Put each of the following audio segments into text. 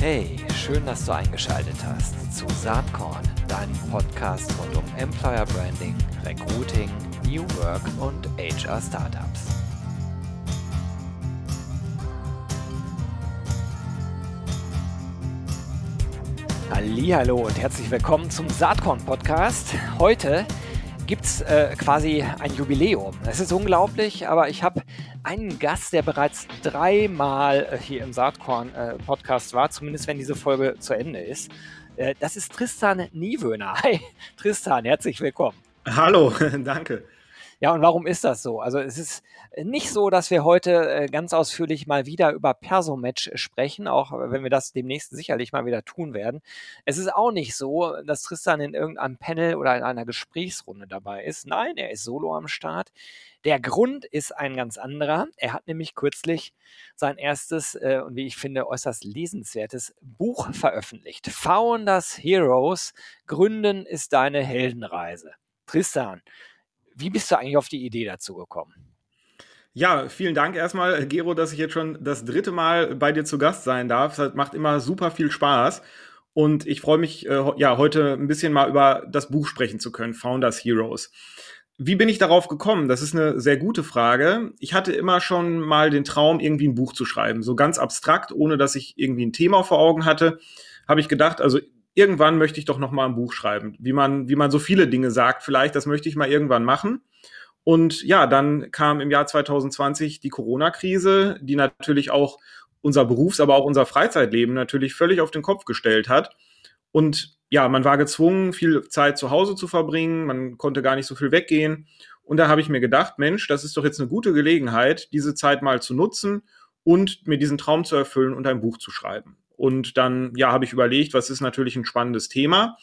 Hey, schön, dass du eingeschaltet hast zu Saatkorn, deinem Podcast rund um Employer Branding, Recruiting, New Work und HR Startups. Hallo und herzlich willkommen zum Saatkorn Podcast. Heute gibt es äh, quasi ein Jubiläum. Es ist unglaublich, aber ich habe einen Gast, der bereits dreimal äh, hier im Saatkorn-Podcast äh, war, zumindest wenn diese Folge zu Ende ist. Äh, das ist Tristan Niewöhner. Hi, Tristan, herzlich willkommen. Hallo, danke. Ja, und warum ist das so? Also es ist nicht so, dass wir heute äh, ganz ausführlich mal wieder über Persomatch sprechen, auch wenn wir das demnächst sicherlich mal wieder tun werden. Es ist auch nicht so, dass Tristan in irgendeinem Panel oder in einer Gesprächsrunde dabei ist. Nein, er ist solo am Start. Der Grund ist ein ganz anderer. Er hat nämlich kürzlich sein erstes äh, und wie ich finde äußerst lesenswertes Buch veröffentlicht. Founders Heroes. Gründen ist deine Heldenreise. Tristan, wie bist du eigentlich auf die Idee dazu gekommen? Ja, vielen Dank erstmal, Gero, dass ich jetzt schon das dritte Mal bei dir zu Gast sein darf. Das macht immer super viel Spaß. Und ich freue mich, äh, ja, heute ein bisschen mal über das Buch sprechen zu können, Founders Heroes. Wie bin ich darauf gekommen? Das ist eine sehr gute Frage. Ich hatte immer schon mal den Traum, irgendwie ein Buch zu schreiben. So ganz abstrakt, ohne dass ich irgendwie ein Thema vor Augen hatte, habe ich gedacht, also irgendwann möchte ich doch noch mal ein Buch schreiben. Wie man, wie man so viele Dinge sagt, vielleicht, das möchte ich mal irgendwann machen. Und ja, dann kam im Jahr 2020 die Corona-Krise, die natürlich auch unser Berufs-, aber auch unser Freizeitleben natürlich völlig auf den Kopf gestellt hat. Und ja, man war gezwungen, viel Zeit zu Hause zu verbringen, man konnte gar nicht so viel weggehen. Und da habe ich mir gedacht, Mensch, das ist doch jetzt eine gute Gelegenheit, diese Zeit mal zu nutzen und mir diesen Traum zu erfüllen und ein Buch zu schreiben. Und dann, ja, habe ich überlegt, was ist natürlich ein spannendes Thema.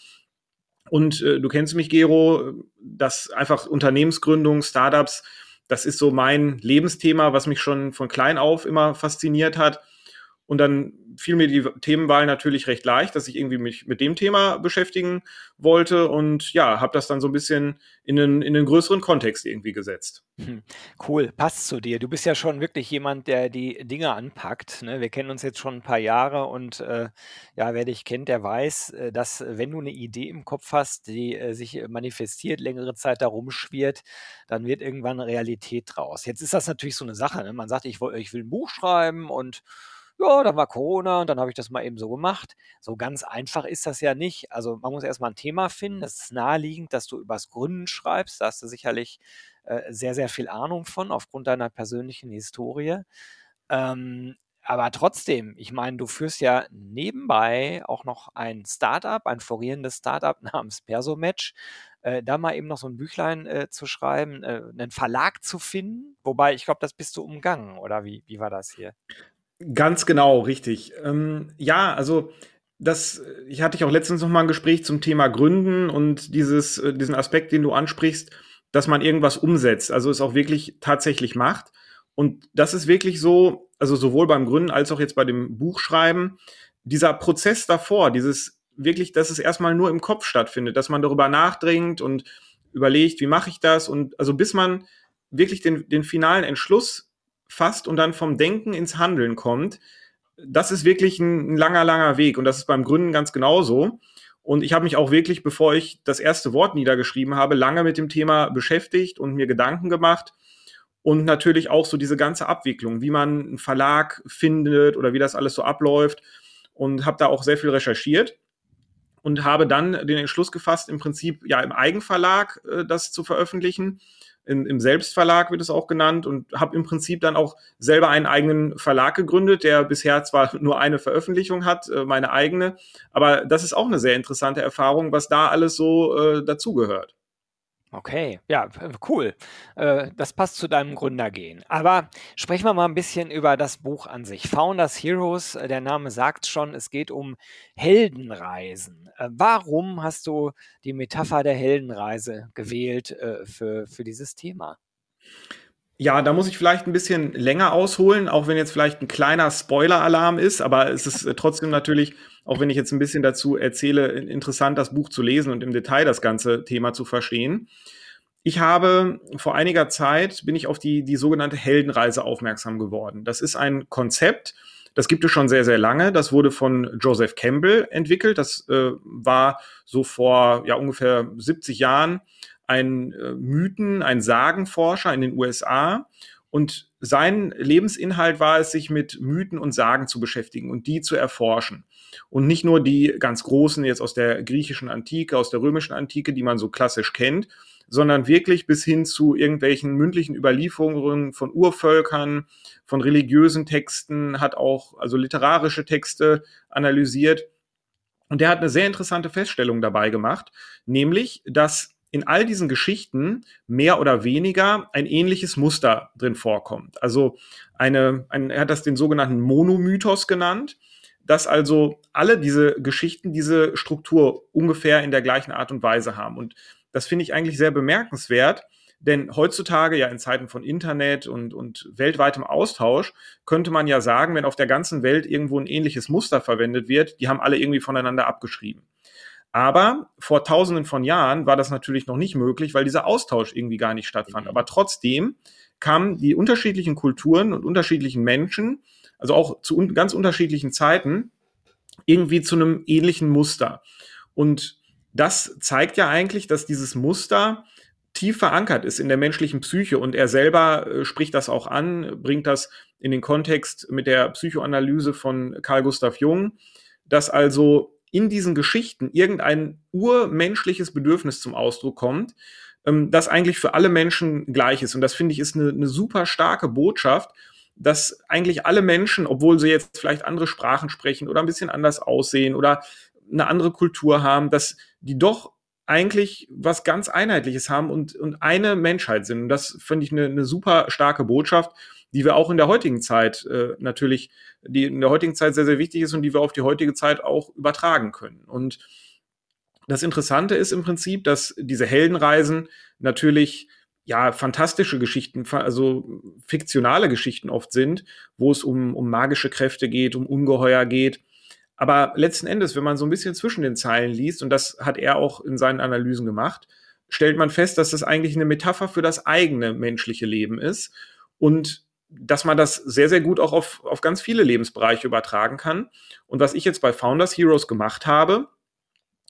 Und äh, du kennst mich, Gero, dass einfach Unternehmensgründung, Startups, das ist so mein Lebensthema, was mich schon von klein auf immer fasziniert hat. Und dann fiel mir die Themenwahl natürlich recht leicht, dass ich irgendwie mich mit dem Thema beschäftigen wollte und ja, habe das dann so ein bisschen in einen, in einen größeren Kontext irgendwie gesetzt. Hm, cool, passt zu dir. Du bist ja schon wirklich jemand, der die Dinge anpackt. Ne? Wir kennen uns jetzt schon ein paar Jahre und äh, ja, wer dich kennt, der weiß, äh, dass wenn du eine Idee im Kopf hast, die äh, sich manifestiert, längere Zeit da rumschwirrt, dann wird irgendwann Realität draus. Jetzt ist das natürlich so eine Sache. Ne? Man sagt, ich, ich will ein Buch schreiben und ja, dann war Corona und dann habe ich das mal eben so gemacht. So ganz einfach ist das ja nicht. Also man muss erstmal ein Thema finden. Das ist naheliegend, dass du übers Gründen schreibst. Da hast du sicherlich äh, sehr, sehr viel Ahnung von, aufgrund deiner persönlichen Historie. Ähm, aber trotzdem, ich meine, du führst ja nebenbei auch noch ein Startup, ein florierendes Startup namens Persomatch. Äh, da mal eben noch so ein Büchlein äh, zu schreiben, äh, einen Verlag zu finden. Wobei, ich glaube, das bist du umgangen, oder wie, wie war das hier? Ganz genau, richtig. Ähm, ja, also das, ich hatte ich auch letztens noch mal ein Gespräch zum Thema Gründen und dieses, äh, diesen Aspekt, den du ansprichst, dass man irgendwas umsetzt, also es auch wirklich tatsächlich macht. Und das ist wirklich so, also sowohl beim Gründen als auch jetzt bei dem Buchschreiben, dieser Prozess davor, dieses wirklich, dass es erstmal nur im Kopf stattfindet, dass man darüber nachdenkt und überlegt, wie mache ich das und also bis man wirklich den, den finalen Entschluss fasst und dann vom Denken ins Handeln kommt, das ist wirklich ein, ein langer, langer Weg. Und das ist beim Gründen ganz genauso. Und ich habe mich auch wirklich, bevor ich das erste Wort niedergeschrieben habe, lange mit dem Thema beschäftigt und mir Gedanken gemacht. Und natürlich auch so diese ganze Abwicklung, wie man einen Verlag findet oder wie das alles so abläuft. Und habe da auch sehr viel recherchiert und habe dann den Entschluss gefasst, im Prinzip ja im Eigenverlag äh, das zu veröffentlichen in, im Selbstverlag wird es auch genannt und habe im Prinzip dann auch selber einen eigenen Verlag gegründet, der bisher zwar nur eine Veröffentlichung hat, äh, meine eigene, aber das ist auch eine sehr interessante Erfahrung, was da alles so äh, dazugehört. Okay, ja, cool. Äh, das passt zu deinem Gründergehen. Aber sprechen wir mal ein bisschen über das Buch an sich. Founders Heroes, äh, der Name sagt schon, es geht um Heldenreisen. Äh, warum hast du die Metapher der Heldenreise gewählt für, für dieses Thema? Ja, da muss ich vielleicht ein bisschen länger ausholen, auch wenn jetzt vielleicht ein kleiner Spoiler-Alarm ist, aber es ist äh, trotzdem natürlich, auch wenn ich jetzt ein bisschen dazu erzähle, interessant, das Buch zu lesen und im Detail das ganze Thema zu verstehen. Ich habe vor einiger Zeit bin ich auf die, die sogenannte Heldenreise aufmerksam geworden. Das ist ein Konzept, Das gibt es schon sehr, sehr lange. Das wurde von Joseph Campbell entwickelt. Das äh, war so vor ja, ungefähr 70 Jahren ein äh, Mythen, ein Sagenforscher in den USA. Und sein Lebensinhalt war es, sich mit Mythen und Sagen zu beschäftigen und die zu erforschen. Und nicht nur die ganz großen jetzt aus der griechischen Antike, aus der römischen Antike, die man so klassisch kennt, sondern wirklich bis hin zu irgendwelchen mündlichen Überlieferungen von Urvölkern, von religiösen Texten, hat auch also literarische Texte analysiert. Und der hat eine sehr interessante Feststellung dabei gemacht, nämlich, dass in all diesen Geschichten mehr oder weniger ein ähnliches Muster drin vorkommt. Also eine, ein, er hat das den sogenannten Monomythos genannt, dass also alle diese Geschichten diese Struktur ungefähr in der gleichen Art und Weise haben. Und das finde ich eigentlich sehr bemerkenswert, denn heutzutage, ja in Zeiten von Internet und, und weltweitem Austausch, könnte man ja sagen, wenn auf der ganzen Welt irgendwo ein ähnliches Muster verwendet wird, die haben alle irgendwie voneinander abgeschrieben. Aber vor tausenden von Jahren war das natürlich noch nicht möglich, weil dieser Austausch irgendwie gar nicht stattfand. Mhm. Aber trotzdem kamen die unterschiedlichen Kulturen und unterschiedlichen Menschen, also auch zu un ganz unterschiedlichen Zeiten, irgendwie zu einem ähnlichen Muster. Und das zeigt ja eigentlich, dass dieses Muster tief verankert ist in der menschlichen Psyche und er selber äh, spricht das auch an, bringt das in den Kontext mit der Psychoanalyse von Carl Gustav Jung, dass also in diesen Geschichten irgendein urmenschliches Bedürfnis zum Ausdruck kommt, ähm, das eigentlich für alle Menschen gleich ist. Und das finde ich ist eine, eine super starke Botschaft, dass eigentlich alle Menschen, obwohl sie jetzt vielleicht andere Sprachen sprechen oder ein bisschen anders aussehen oder eine andere Kultur haben, dass die doch eigentlich was ganz Einheitliches haben und, und eine Menschheit sind. Und das finde ich eine, eine super starke Botschaft die wir auch in der heutigen Zeit äh, natürlich, die in der heutigen Zeit sehr, sehr wichtig ist und die wir auf die heutige Zeit auch übertragen können. Und das Interessante ist im Prinzip, dass diese Heldenreisen natürlich ja fantastische Geschichten, also fiktionale Geschichten oft sind, wo es um, um magische Kräfte geht, um Ungeheuer geht. Aber letzten Endes, wenn man so ein bisschen zwischen den Zeilen liest, und das hat er auch in seinen Analysen gemacht, stellt man fest, dass das eigentlich eine Metapher für das eigene menschliche Leben ist. Und dass man das sehr, sehr gut auch auf, auf ganz viele Lebensbereiche übertragen kann. Und was ich jetzt bei Founders Heroes gemacht habe,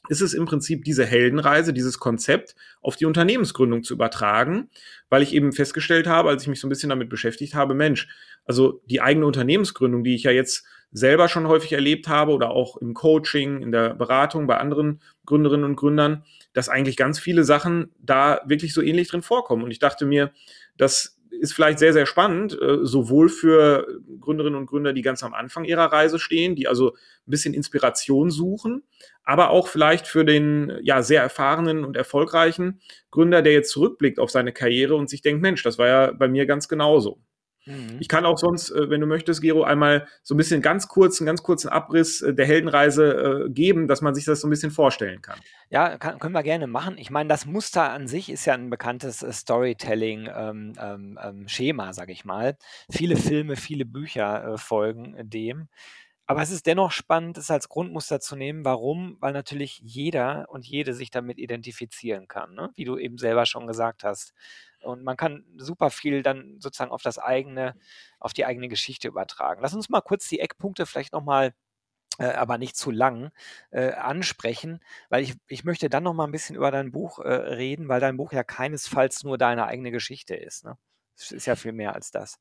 ist es im Prinzip diese Heldenreise, dieses Konzept auf die Unternehmensgründung zu übertragen, weil ich eben festgestellt habe, als ich mich so ein bisschen damit beschäftigt habe, Mensch, also die eigene Unternehmensgründung, die ich ja jetzt selber schon häufig erlebt habe oder auch im Coaching, in der Beratung bei anderen Gründerinnen und Gründern, dass eigentlich ganz viele Sachen da wirklich so ähnlich drin vorkommen. Und ich dachte mir, dass ist vielleicht sehr, sehr spannend, äh, sowohl für Gründerinnen und Gründer, die ganz am Anfang ihrer Reise stehen, die also ein bisschen Inspiration suchen, aber auch vielleicht für den ja sehr erfahrenen und erfolgreichen Gründer, der jetzt zurückblickt auf seine Karriere und sich denkt, Mensch, das war ja bei mir ganz genauso. Mhm. Ich kann auch sonst, äh, wenn du möchtest, Gero, einmal so ein bisschen ganz kurz, einen ganz kurzen Abriss äh, der Heldenreise äh, geben, dass man sich das so ein bisschen vorstellen kann. Ja, kann, können wir gerne machen. Ich meine, das Muster an sich ist ja ein bekanntes Storytelling-Schema, ähm, ähm, ähm sage ich mal. Viele Filme, viele Bücher äh, folgen dem. Aber es ist dennoch spannend, es als Grundmuster zu nehmen. Warum? Weil natürlich jeder und jede sich damit identifizieren kann, ne? wie du eben selber schon gesagt hast. Und man kann super viel dann sozusagen auf das eigene, auf die eigene Geschichte übertragen. Lass uns mal kurz die Eckpunkte vielleicht nochmal äh, aber nicht zu lang äh, ansprechen, weil ich, ich möchte dann noch mal ein bisschen über dein Buch äh, reden, weil dein Buch ja keinesfalls nur deine eigene Geschichte ist. Ne? Es ist ja viel mehr als das.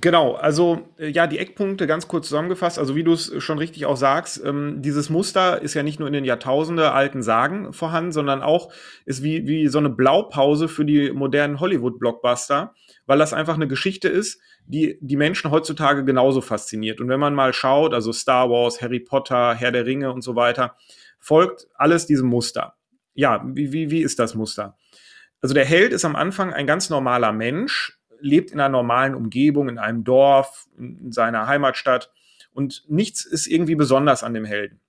Genau, also äh, ja, die Eckpunkte ganz kurz zusammengefasst. Also wie du es schon richtig auch sagst, ähm, dieses Muster ist ja nicht nur in den Jahrtausende alten Sagen vorhanden, sondern auch ist wie, wie so eine Blaupause für die modernen Hollywood-Blockbuster, weil das einfach eine Geschichte ist, die die Menschen heutzutage genauso fasziniert. Und wenn man mal schaut, also Star Wars, Harry Potter, Herr der Ringe und so weiter, folgt alles diesem Muster. Ja, wie, wie, wie ist das Muster? Also der Held ist am Anfang ein ganz normaler Mensch, lebt in einer normalen Umgebung, in einem Dorf, in seiner Heimatstadt und nichts ist irgendwie besonders an dem Helden.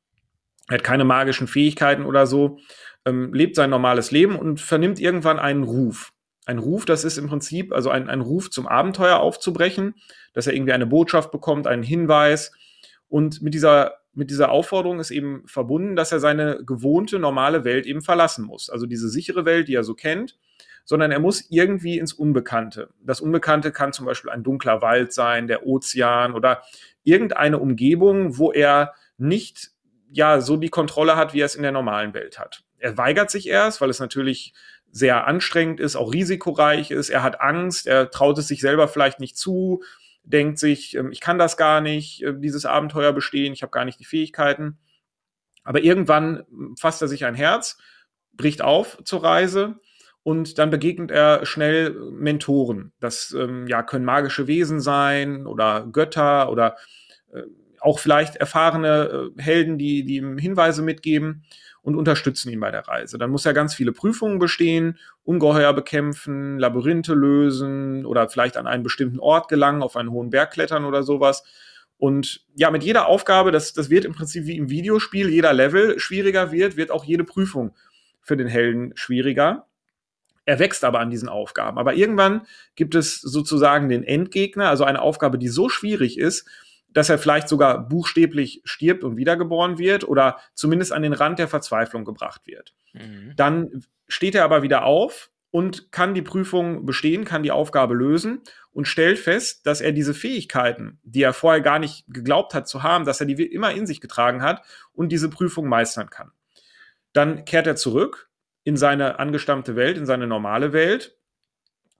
Er hat keine magischen Fähigkeiten oder so, ähm, lebt sein normales Leben und vernimmt irgendwann einen Ruf. Ein Ruf, das ist im Prinzip also ein, ein Ruf zum Abenteuer aufzubrechen, dass er irgendwie eine Botschaft bekommt, einen Hinweis. Und mit dieser, mit dieser Aufforderung ist eben verbunden, dass er seine gewohnte, normale Welt eben verlassen muss. Also diese sichere Welt, die er so kennt, sondern er muss irgendwie ins Unbekannte. Das Unbekannte kann zum Beispiel ein dunkler Wald sein, der Ozean oder irgendeine Umgebung, wo er nicht ja so die Kontrolle hat, wie er es in der normalen Welt hat. Er weigert sich erst, weil es natürlich sehr anstrengend ist, auch risikoreich ist. Er hat Angst, er traut es sich selber vielleicht nicht zu, denkt sich, ähm, ich kann das gar nicht, äh, dieses Abenteuer bestehen, ich habe gar nicht die Fähigkeiten. Aber irgendwann fasst er sich ein Herz, bricht auf zur Reise und dann begegnet er schnell Mentoren. Das ähm, ja, können magische Wesen sein oder Götter oder äh, auch vielleicht erfahrene äh, Helden, die, die ihm Hinweise mitgeben und unterstützen ihn bei der Reise. Dann muss er ganz viele Prüfungen bestehen, Ungeheuer bekämpfen, Labyrinthe lösen oder vielleicht an einen bestimmten Ort gelangen, auf einen hohen Berg klettern oder sowas. Und ja, mit jeder Aufgabe, das, das wird im Prinzip wie im Videospiel, jeder Level schwieriger wird, wird auch jede Prüfung für den Helden schwieriger. Er wächst aber an diesen Aufgaben. Aber irgendwann gibt es sozusagen den Endgegner, also eine Aufgabe, die so schwierig ist, dass er vielleicht sogar buchstäblich stirbt und wiedergeboren wird oder zumindest an den Rand der Verzweiflung gebracht wird. Mhm. Dann steht er aber wieder auf und kann die Prüfung bestehen, kann die Aufgabe lösen und stellt fest, dass er diese Fähigkeiten, die er vorher gar nicht geglaubt hat zu haben, dass er die immer in sich getragen hat und diese Prüfung meistern kann. Dann kehrt er zurück in seine angestammte Welt, in seine normale Welt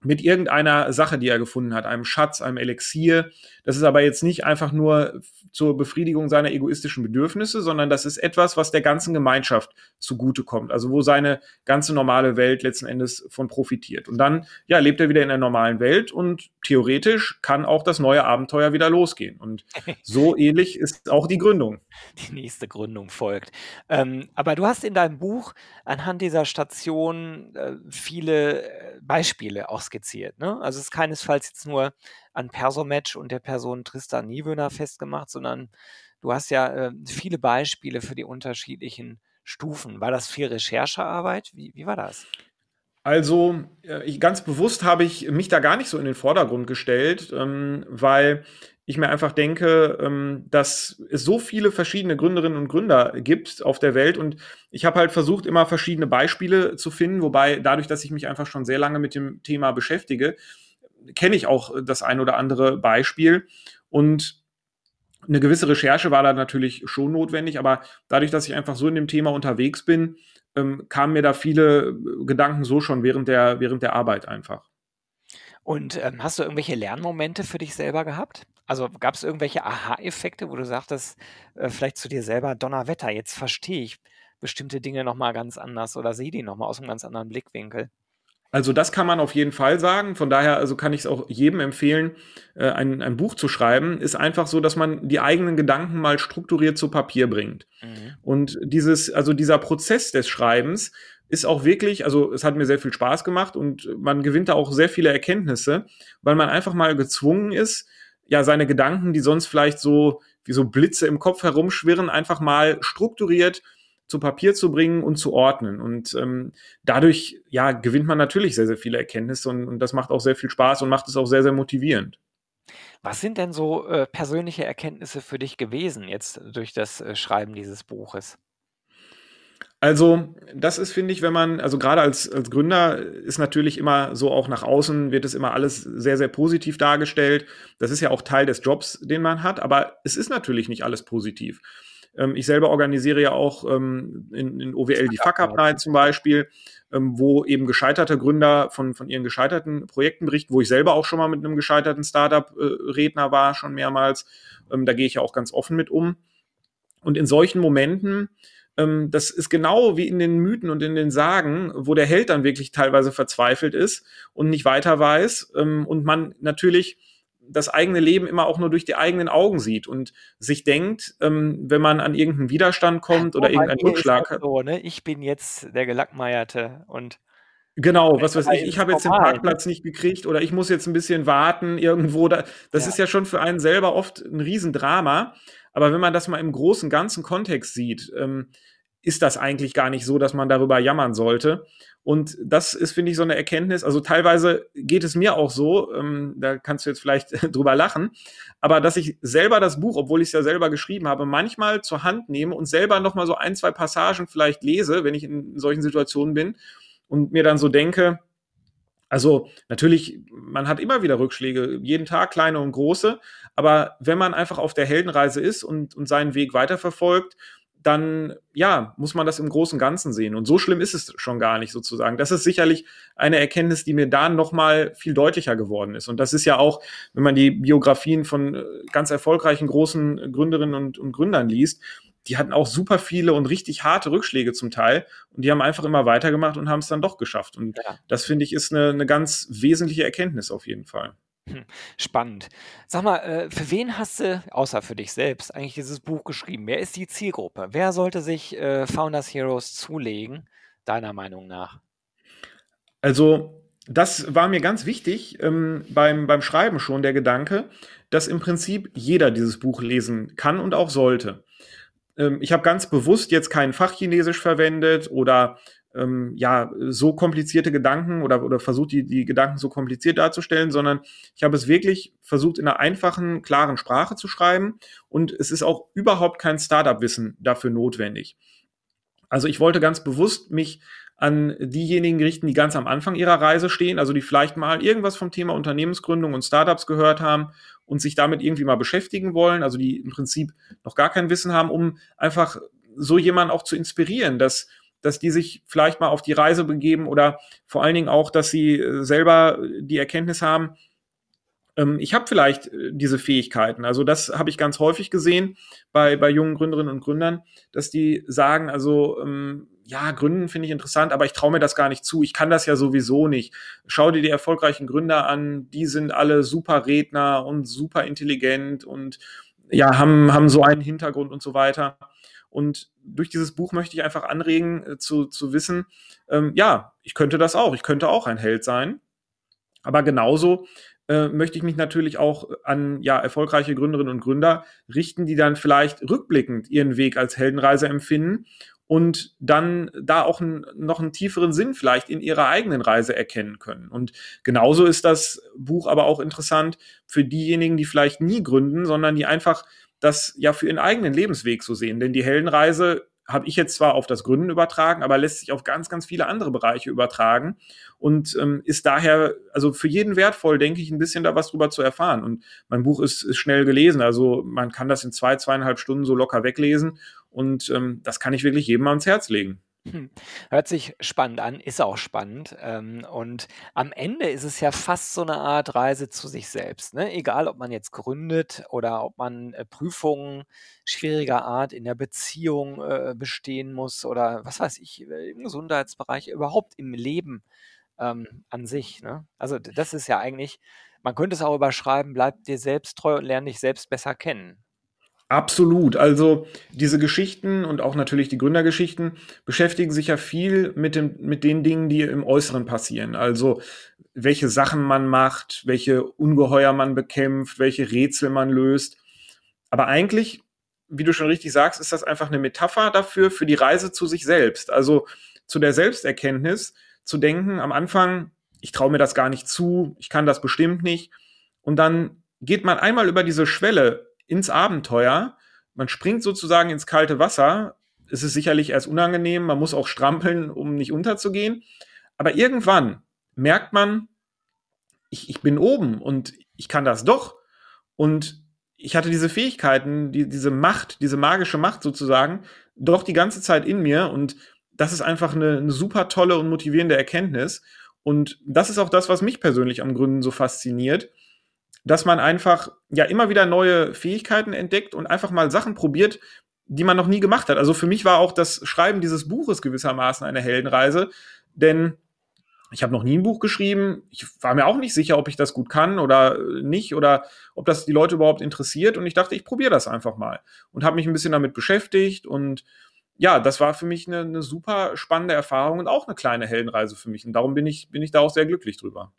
mit irgendeiner Sache, die er gefunden hat, einem Schatz, einem Elixier. Das ist aber jetzt nicht einfach nur zur Befriedigung seiner egoistischen Bedürfnisse, sondern das ist etwas, was der ganzen Gemeinschaft zugutekommt. Also wo seine ganze normale Welt letzten Endes von profitiert. Und dann, ja, lebt er wieder in der normalen Welt und theoretisch kann auch das neue Abenteuer wieder losgehen. Und so ähnlich ist auch die Gründung. Die nächste Gründung folgt. Ähm, aber du hast in deinem Buch anhand dieser Station äh, viele äh, Beispiele auch skizziert. Ne? Also es ist keinesfalls jetzt nur an Persomatch und der Person Tristan Niewöhner festgemacht, sondern du hast ja äh, viele Beispiele für die unterschiedlichen Stufen. War das viel Recherchearbeit? Wie, wie war das? Also, äh, ich, ganz bewusst habe ich mich da gar nicht so in den Vordergrund gestellt, ähm, weil ich mir einfach denke, ähm, dass es so viele verschiedene Gründerinnen und Gründer gibt auf der Welt. Und ich habe halt versucht, immer verschiedene Beispiele zu finden, wobei dadurch, dass ich mich einfach schon sehr lange mit dem Thema beschäftige, kenne ich auch das ein oder andere Beispiel. Und eine gewisse Recherche war da natürlich schon notwendig, aber dadurch, dass ich einfach so in dem Thema unterwegs bin, ähm, kamen mir da viele Gedanken so schon während der, während der Arbeit einfach. Und ähm, hast du irgendwelche Lernmomente für dich selber gehabt? Also gab es irgendwelche Aha-Effekte, wo du sagtest, äh, vielleicht zu dir selber, Donnerwetter, jetzt verstehe ich bestimmte Dinge nochmal ganz anders oder sehe die nochmal aus einem ganz anderen Blickwinkel? Also das kann man auf jeden Fall sagen. Von daher also kann ich es auch jedem empfehlen, äh, ein, ein Buch zu schreiben. Ist einfach so, dass man die eigenen Gedanken mal strukturiert zu Papier bringt. Mhm. Und dieses, also dieser Prozess des Schreibens ist auch wirklich, also es hat mir sehr viel Spaß gemacht und man gewinnt da auch sehr viele Erkenntnisse, weil man einfach mal gezwungen ist, ja, seine Gedanken, die sonst vielleicht so wie so Blitze im Kopf herumschwirren, einfach mal strukturiert zu Papier zu bringen und zu ordnen. Und ähm, dadurch, ja, gewinnt man natürlich sehr, sehr viele Erkenntnisse und, und, das macht auch sehr viel Spaß und macht es auch sehr, sehr motivierend. Was sind denn so äh, persönliche Erkenntnisse für dich gewesen jetzt durch das äh, Schreiben dieses Buches? Also, das ist, finde ich, wenn man, also gerade als, als Gründer ist natürlich immer so auch nach außen wird es immer alles sehr, sehr positiv dargestellt. Das ist ja auch Teil des Jobs, den man hat, aber es ist natürlich nicht alles positiv. Ähm, ich selber organisiere ja auch ähm, in, in OWL die Fuck Up Night zum Beispiel, ähm, wo eben gescheiterte Gründer von, von ihren gescheiterten Projekten berichten, wo ich selber auch schon mal mit einem gescheiterten Startup-Redner äh, war, schon mehrmals. Ähm, da gehe ich ja auch ganz offen mit um. Und in solchen Momenten ähm, das ist genau wie in den Mythen und in den Sagen, wo der Held dann wirklich teilweise verzweifelt ist und nicht weiter weiß ähm, und man natürlich das eigene Leben immer auch nur durch die eigenen Augen sieht und sich denkt, ähm, wenn man an irgendeinen Widerstand kommt oder oh, irgendeinen Rückschlag hat. So, ne? Ich bin jetzt der Gelackmeierte und Genau, was weiß ich, ich habe jetzt den? Parkplatz nicht gekriegt oder ich muss jetzt ein bisschen warten irgendwo. Da, das ja. ist ja schon für einen selber oft ein Riesendrama. Aber wenn man das mal im großen, ganzen Kontext sieht, ähm, ist das eigentlich gar nicht so, dass man darüber jammern sollte. Und das ist, finde ich, so eine Erkenntnis. Also teilweise geht es mir auch so, ähm, da kannst du jetzt vielleicht drüber lachen, aber dass ich selber das Buch, obwohl ich es ja selber geschrieben habe, manchmal zur Hand nehme und selber nochmal so ein, zwei Passagen vielleicht lese, wenn ich in solchen Situationen bin und mir dann so denke, Also natürlich, man hat immer wieder Rückschläge, jeden Tag kleine und große, aber wenn man einfach auf der Heldenreise ist und, und seinen Weg weiterverfolgt, dann ja, muss man das im großen Ganzen sehen. Und so schlimm ist es schon gar nicht sozusagen. Das ist sicherlich eine Erkenntnis, die mir da nochmal viel deutlicher geworden ist. Und das ist ja auch, wenn man die Biografien von äh, ganz erfolgreichen großen Gründerinnen und, und Gründern liest, die hatten auch super viele und richtig harte Rückschläge zum Teil. Und die haben einfach immer weitergemacht und haben es dann doch geschafft. Und ja. das finde ich ist eine, eine ganz wesentliche Erkenntnis auf jeden Fall. Spannend. Sag mal, äh, für wen hast du, außer für dich selbst, eigentlich dieses Buch geschrieben? Wer ist die Zielgruppe? Wer sollte sich äh, Founders Heroes zulegen, deiner Meinung nach? Also, das war mir ganz wichtig ähm, beim, beim Schreiben schon, der Gedanke, dass im Prinzip jeder dieses Buch lesen kann und auch sollte. Ähm, ich habe ganz bewusst jetzt kein Fachchinesisch verwendet oder ähm, ja, so komplizierte Gedanken oder, oder versucht, die, die Gedanken so kompliziert darzustellen, sondern ich habe es wirklich versucht, in einer einfachen, klaren Sprache zu schreiben und es ist auch überhaupt kein Startup-Wissen dafür notwendig. Also ich wollte ganz bewusst mich an diejenigen richten, die ganz am Anfang ihrer Reise stehen, also die vielleicht mal irgendwas vom Thema Unternehmensgründung und Startups gehört haben und sich damit irgendwie mal beschäftigen wollen, also die im Prinzip noch gar kein Wissen haben, um einfach so jemanden auch zu inspirieren, dass dass die sich vielleicht mal auf die Reise begeben oder vor allen Dingen auch, dass sie äh, selber die Erkenntnis haben, ähm, ich habe vielleicht äh, diese Fähigkeiten. Also das habe ich ganz häufig gesehen bei, bei jungen Gründerinnen und Gründern, dass die sagen, also ähm, ja, Gründen finde ich interessant, aber ich traue mir das gar nicht zu. Ich kann das ja sowieso nicht. Schau dir die erfolgreichen Gründer an, die sind alle super Redner und super intelligent und ja, haben, haben so einen Hintergrund und so weiter. Und durch dieses Buch möchte ich einfach anregen, äh, zu, zu wissen, ähm, ja, ich könnte das auch, ich könnte auch ein Held sein. Aber genauso äh, möchte ich mich natürlich auch an ja, erfolgreiche Gründerinnen und Gründer richten, die dann vielleicht rückblickend ihren Weg als Heldenreise empfinden und dann da auch ein, noch einen tieferen Sinn vielleicht in ihrer eigenen Reise erkennen können. Und genauso ist das Buch aber auch interessant für diejenigen, die vielleicht nie gründen, sondern die einfach das ja für ihren eigenen Lebensweg so sehen. Denn die Heldenreise habe ich jetzt zwar auf das Gründen übertragen, aber lässt sich auf ganz, ganz viele andere Bereiche übertragen und ähm, ist daher also für jeden wertvoll, denke ich, ein bisschen da was drüber zu erfahren. Und mein Buch ist, ist schnell gelesen, also man kann das in zwei, zweieinhalb Stunden so locker weglesen und ähm, das kann ich wirklich jedem ans Herz legen. Hm. Hört sich spannend an, ist auch spannend. Ähm, und am Ende ist es ja fast so eine Art Reise zu sich selbst. Ne? Egal, ob man jetzt gründet oder ob man äh, Prüfungen schwieriger Art in der Beziehung äh, bestehen muss oder was weiß ich, äh, im Gesundheitsbereich, überhaupt im Leben ähm, an sich. Ne? Also das ist ja eigentlich, man könnte es auch überschreiben, bleib dir selbst treu und lerne dich selbst besser kennen. Absolut. Also diese Geschichten und auch natürlich die Gründergeschichten beschäftigen sich ja viel mit, dem, mit den Dingen, die im Äußeren passieren. Also welche Sachen man macht, welche Ungeheuer man bekämpft, welche Rätsel man löst. Aber eigentlich, wie du schon richtig sagst, ist das einfach eine Metapher dafür, für die Reise zu sich selbst. Also zu der Selbsterkenntnis zu denken, am Anfang, ich traue mir das gar nicht zu, ich kann das bestimmt nicht. Und dann geht man einmal über diese Schwelle ins Abenteuer. Man springt sozusagen ins kalte Wasser. Es ist sicherlich erst unangenehm, man muss auch strampeln, um nicht unterzugehen. Aber irgendwann merkt man, ich, ich bin oben und ich kann das doch. Und ich hatte diese Fähigkeiten, die, diese Macht, diese magische Macht sozusagen, doch die ganze Zeit in mir. Und das ist einfach eine, eine super tolle und motivierende Erkenntnis. Und das ist auch das, was mich persönlich am Gründen so fasziniert dass man einfach ja immer wieder neue Fähigkeiten entdeckt und einfach mal Sachen probiert, die man noch nie gemacht hat. Also für mich war auch das Schreiben dieses Buches gewissermaßen eine Heldenreise, denn ich habe noch nie ein Buch geschrieben. Ich war mir auch nicht sicher, ob ich das gut kann oder nicht oder ob das die Leute überhaupt interessiert. Und ich dachte, ich probiere das einfach mal und habe mich ein bisschen damit beschäftigt und ja, das war für mich eine, eine, super spannende Erfahrung und auch eine kleine Heldenreise für mich. Und darum bin ich, bin ich da auch sehr glücklich drüber.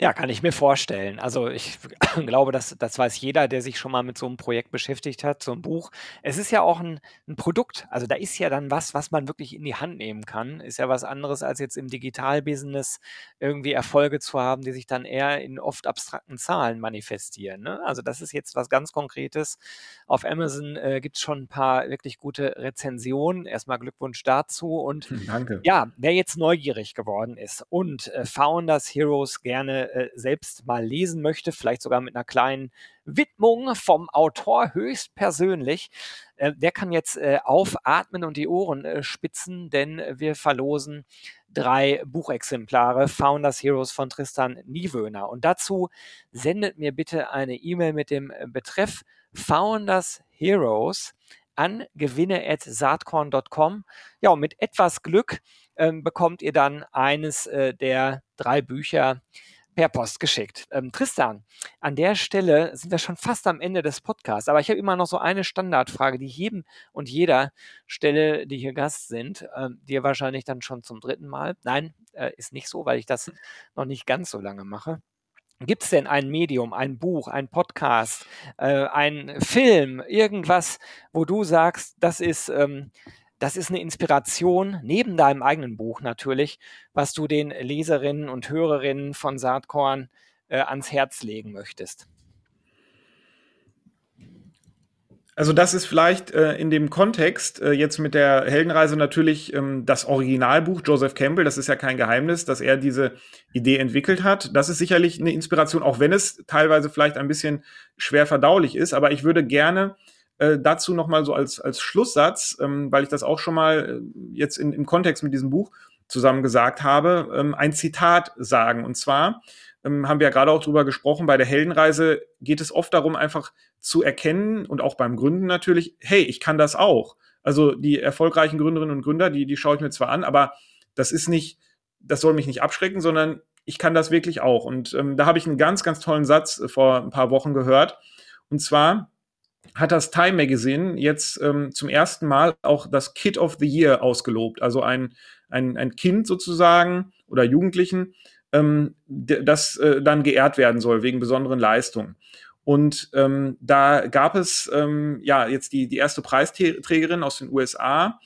Ja, kann ich mir vorstellen. Also ich glaube, das, das weiß jeder, der sich schon mal mit so einem Projekt beschäftigt hat, so ein Buch. Es ist ja auch ein, ein Produkt. Also da ist ja dann was, was man wirklich in die Hand nehmen kann. Ist ja was anderes, als jetzt im Digitalbusiness irgendwie Erfolge zu haben, die sich dann eher in oft abstrakten Zahlen manifestieren. Ne? Also das ist jetzt was ganz Konkretes. Auf Amazon äh, gibt es schon ein paar wirklich gute Rezepte Rezension. Erstmal Glückwunsch dazu. Und Danke. ja, wer jetzt neugierig geworden ist und äh, Founders Heroes gerne äh, selbst mal lesen möchte, vielleicht sogar mit einer kleinen Widmung vom Autor höchstpersönlich, äh, der kann jetzt äh, aufatmen und die Ohren äh, spitzen, denn wir verlosen drei Buchexemplare Founders Heroes von Tristan Niewöhner. Und dazu sendet mir bitte eine E-Mail mit dem äh, Betreff Founders Heroes an gewinne.saatkorn.com. Ja, und mit etwas Glück ähm, bekommt ihr dann eines äh, der drei Bücher per Post geschickt. Ähm, Tristan, an der Stelle sind wir schon fast am Ende des Podcasts, aber ich habe immer noch so eine Standardfrage, die ich jedem und jeder stelle, die hier Gast sind, ähm, dir wahrscheinlich dann schon zum dritten Mal. Nein, äh, ist nicht so, weil ich das noch nicht ganz so lange mache. Gibt es denn ein Medium, ein Buch, ein Podcast, äh, ein Film, irgendwas, wo du sagst, das ist, ähm, das ist eine Inspiration, neben deinem eigenen Buch natürlich, was du den Leserinnen und Hörerinnen von Saatkorn äh, ans Herz legen möchtest? Also das ist vielleicht äh, in dem Kontext äh, jetzt mit der Heldenreise natürlich ähm, das Originalbuch Joseph Campbell. Das ist ja kein Geheimnis, dass er diese Idee entwickelt hat. Das ist sicherlich eine Inspiration, auch wenn es teilweise vielleicht ein bisschen schwer verdaulich ist. Aber ich würde gerne äh, dazu noch mal so als als Schlusssatz, ähm, weil ich das auch schon mal äh, jetzt in, im Kontext mit diesem Buch zusammen gesagt habe, ähm, ein Zitat sagen. Und zwar ähm, haben wir ja gerade auch drüber gesprochen, bei der Heldenreise geht es oft darum, einfach zu erkennen und auch beim Gründen natürlich, hey, ich kann das auch. Also die erfolgreichen Gründerinnen und Gründer, die, die schaue ich mir zwar an, aber das ist nicht, das soll mich nicht abschrecken, sondern ich kann das wirklich auch. Und ähm, da habe ich einen ganz, ganz tollen Satz äh, vor ein paar Wochen gehört. Und zwar hat das Time Magazine jetzt ähm, zum ersten Mal auch das Kid of the Year ausgelobt. Also ein, ein, ein Kind sozusagen oder Jugendlichen, ähm, das äh, dann geehrt werden soll wegen besonderen Leistungen. Und ähm, da gab es ähm, ja jetzt die, die erste Preisträgerin aus den USA,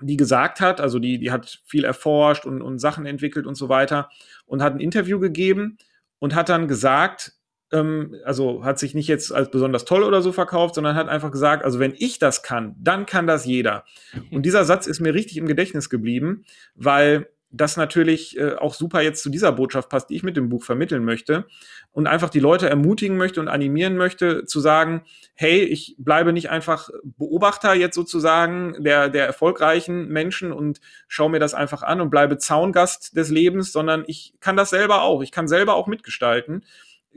die gesagt hat, also die, die hat viel erforscht und, und Sachen entwickelt und so weiter und hat ein Interview gegeben und hat dann gesagt, ähm, also hat sich nicht jetzt als besonders toll oder so verkauft, sondern hat einfach gesagt, also wenn ich das kann, dann kann das jeder. Und dieser Satz ist mir richtig im Gedächtnis geblieben, weil das natürlich äh, auch super jetzt zu dieser Botschaft passt, die ich mit dem Buch vermitteln möchte und einfach die Leute ermutigen möchte und animieren möchte, zu sagen, hey, ich bleibe nicht einfach Beobachter jetzt sozusagen der, der erfolgreichen Menschen und schaue mir das einfach an und bleibe Zaungast des Lebens, sondern ich kann das selber auch. Ich kann selber auch mitgestalten.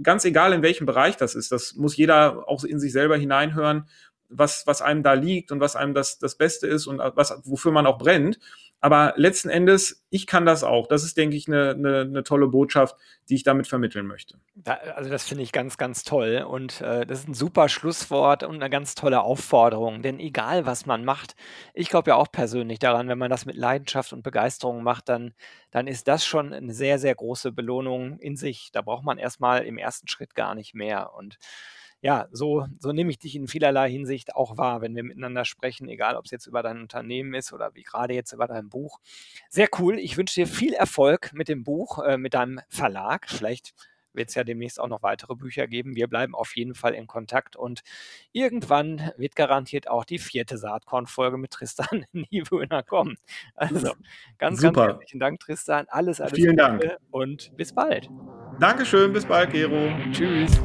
Ganz egal, in welchem Bereich das ist. Das muss jeder auch in sich selber hineinhören, was, was einem da liegt und was einem das, das Beste ist und was, wofür man auch brennt. Aber letzten Endes, ich kann das auch. Das ist, denke ich, eine, eine, eine tolle Botschaft, die ich damit vermitteln möchte. Da, also das finde ich ganz, ganz toll. Und äh, das ist ein super Schlusswort und eine ganz tolle Aufforderung. Denn egal, was man macht, ich glaube ja auch persönlich daran, wenn man das mit Leidenschaft und Begeisterung macht, dann, dann ist das schon eine sehr, sehr große Belohnung in sich. Da braucht man erstmal im ersten Schritt gar nicht mehr. Und ja, so, so nehme ich dich in vielerlei Hinsicht auch wahr, wenn wir miteinander sprechen, egal ob es jetzt über dein Unternehmen ist oder wie gerade jetzt über dein Buch. Sehr cool. Ich wünsche dir viel Erfolg mit dem Buch, äh, mit deinem Verlag. Vielleicht wird es ja demnächst auch noch weitere Bücher geben. Wir bleiben auf jeden Fall in Kontakt und irgendwann wird garantiert auch die vierte Saatkorn-Folge mit Tristan Niewöhner kommen. Also ganz, Super. ganz herzlichen Dank, Tristan. Alles, alles Vielen Gute Dank. und bis bald. Dankeschön, bis bald, Gero. Tschüss.